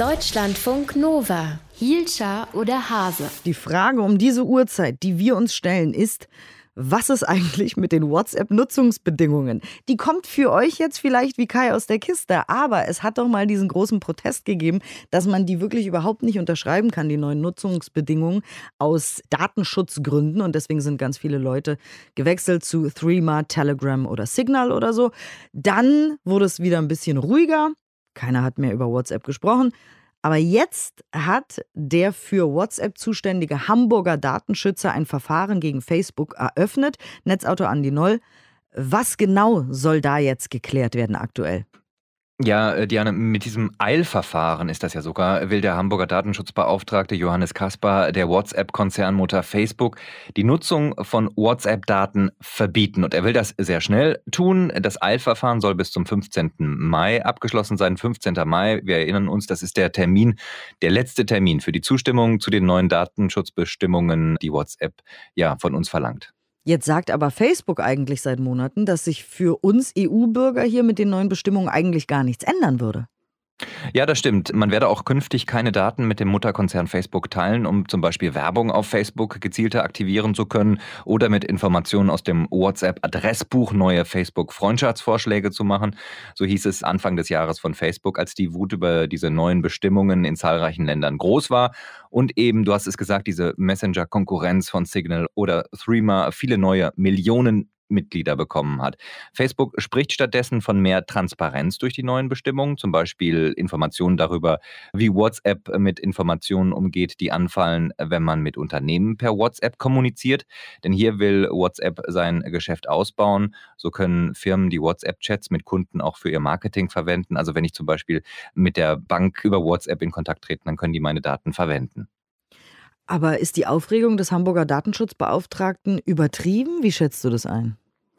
Deutschlandfunk Nova. Hielscher oder Hase? Die Frage um diese Uhrzeit, die wir uns stellen, ist, was ist eigentlich mit den WhatsApp-Nutzungsbedingungen? Die kommt für euch jetzt vielleicht wie Kai aus der Kiste, aber es hat doch mal diesen großen Protest gegeben, dass man die wirklich überhaupt nicht unterschreiben kann, die neuen Nutzungsbedingungen aus Datenschutzgründen. Und deswegen sind ganz viele Leute gewechselt zu Threema, Telegram oder Signal oder so. Dann wurde es wieder ein bisschen ruhiger. Keiner hat mehr über WhatsApp gesprochen. Aber jetzt hat der für WhatsApp zuständige Hamburger Datenschützer ein Verfahren gegen Facebook eröffnet. Netzautor Andi Noll. Was genau soll da jetzt geklärt werden aktuell? Ja, äh, Diana, mit diesem Eilverfahren ist das ja sogar, will der Hamburger Datenschutzbeauftragte Johannes Kaspar der WhatsApp-Konzernmutter Facebook die Nutzung von WhatsApp-Daten verbieten. Und er will das sehr schnell tun. Das Eilverfahren soll bis zum 15. Mai abgeschlossen sein. 15. Mai, wir erinnern uns, das ist der Termin, der letzte Termin für die Zustimmung zu den neuen Datenschutzbestimmungen, die WhatsApp ja von uns verlangt. Jetzt sagt aber Facebook eigentlich seit Monaten, dass sich für uns EU-Bürger hier mit den neuen Bestimmungen eigentlich gar nichts ändern würde. Ja, das stimmt. Man werde auch künftig keine Daten mit dem Mutterkonzern Facebook teilen, um zum Beispiel Werbung auf Facebook gezielter aktivieren zu können oder mit Informationen aus dem WhatsApp-Adressbuch neue Facebook-Freundschaftsvorschläge zu machen. So hieß es Anfang des Jahres von Facebook, als die Wut über diese neuen Bestimmungen in zahlreichen Ländern groß war. Und eben, du hast es gesagt, diese Messenger-Konkurrenz von Signal oder Threema, viele neue Millionen Mitglieder bekommen hat. Facebook spricht stattdessen von mehr Transparenz durch die neuen Bestimmungen, zum Beispiel Informationen darüber, wie WhatsApp mit Informationen umgeht, die anfallen, wenn man mit Unternehmen per WhatsApp kommuniziert. Denn hier will WhatsApp sein Geschäft ausbauen. So können Firmen die WhatsApp-Chats mit Kunden auch für ihr Marketing verwenden. Also wenn ich zum Beispiel mit der Bank über WhatsApp in Kontakt trete, dann können die meine Daten verwenden. Aber ist die Aufregung des Hamburger Datenschutzbeauftragten übertrieben? Wie schätzt du das ein?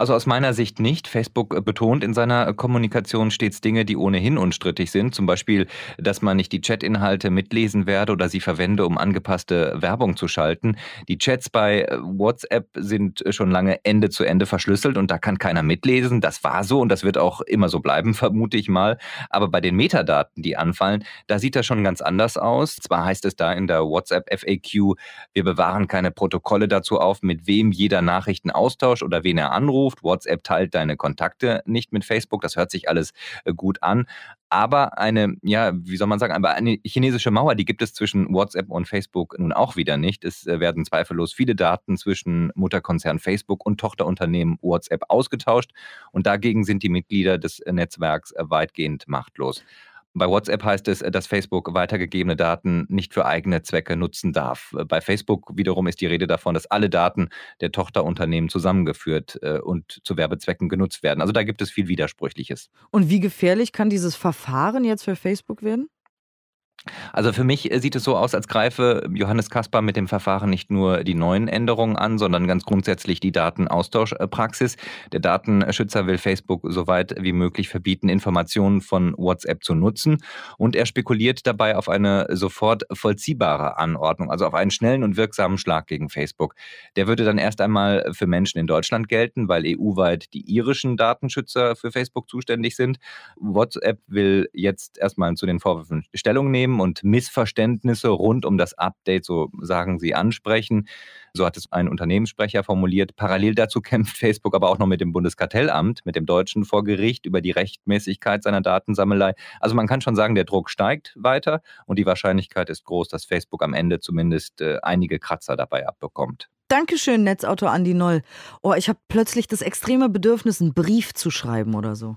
Also aus meiner Sicht nicht. Facebook betont in seiner Kommunikation stets Dinge, die ohnehin unstrittig sind. Zum Beispiel, dass man nicht die Chatinhalte mitlesen werde oder sie verwende, um angepasste Werbung zu schalten. Die Chats bei WhatsApp sind schon lange Ende zu Ende verschlüsselt und da kann keiner mitlesen. Das war so und das wird auch immer so bleiben, vermute ich mal. Aber bei den Metadaten, die anfallen, da sieht das schon ganz anders aus. Zwar heißt es da in der WhatsApp FAQ, wir bewahren keine Protokolle dazu auf, mit wem jeder Nachrichten austauscht oder wen er anruft anruft. WhatsApp teilt deine Kontakte nicht mit Facebook. Das hört sich alles äh, gut an. Aber eine, ja, wie soll man sagen, aber eine chinesische Mauer, die gibt es zwischen WhatsApp und Facebook nun auch wieder nicht. Es äh, werden zweifellos viele Daten zwischen Mutterkonzern Facebook und Tochterunternehmen WhatsApp ausgetauscht. Und dagegen sind die Mitglieder des Netzwerks weitgehend machtlos. Bei WhatsApp heißt es, dass Facebook weitergegebene Daten nicht für eigene Zwecke nutzen darf. Bei Facebook wiederum ist die Rede davon, dass alle Daten der Tochterunternehmen zusammengeführt äh, und zu Werbezwecken genutzt werden. Also da gibt es viel Widersprüchliches. Und wie gefährlich kann dieses Verfahren jetzt für Facebook werden? Also für mich äh, sieht es so aus, als greife Johannes Kaspar mit dem Verfahren nicht nur die neuen Änderungen an, sondern ganz grundsätzlich die Datenaustauschpraxis. Der Datenschützer will Facebook so weit wie möglich verbieten, Informationen von WhatsApp zu nutzen. Und er spekuliert dabei auf eine sofort vollziehbare Anordnung, also auf einen schnellen und wirksamen Schlag gegen Facebook. Der würde dann erst einmal für Menschen in Deutschland gelten, weil EU-weit die irischen Datenschützer für Facebook zuständig sind. WhatsApp will jetzt erstmal zu den Vorwürfen Stellung nehmen Themen und Missverständnisse rund um das Update, so sagen sie, ansprechen. So hat es ein Unternehmenssprecher formuliert. Parallel dazu kämpft Facebook aber auch noch mit dem Bundeskartellamt, mit dem Deutschen vor Gericht über die Rechtmäßigkeit seiner Datensammelei. Also man kann schon sagen, der Druck steigt weiter und die Wahrscheinlichkeit ist groß, dass Facebook am Ende zumindest äh, einige Kratzer dabei abbekommt. Dankeschön, Netzautor Andi Noll. Oh, ich habe plötzlich das extreme Bedürfnis, einen Brief zu schreiben oder so.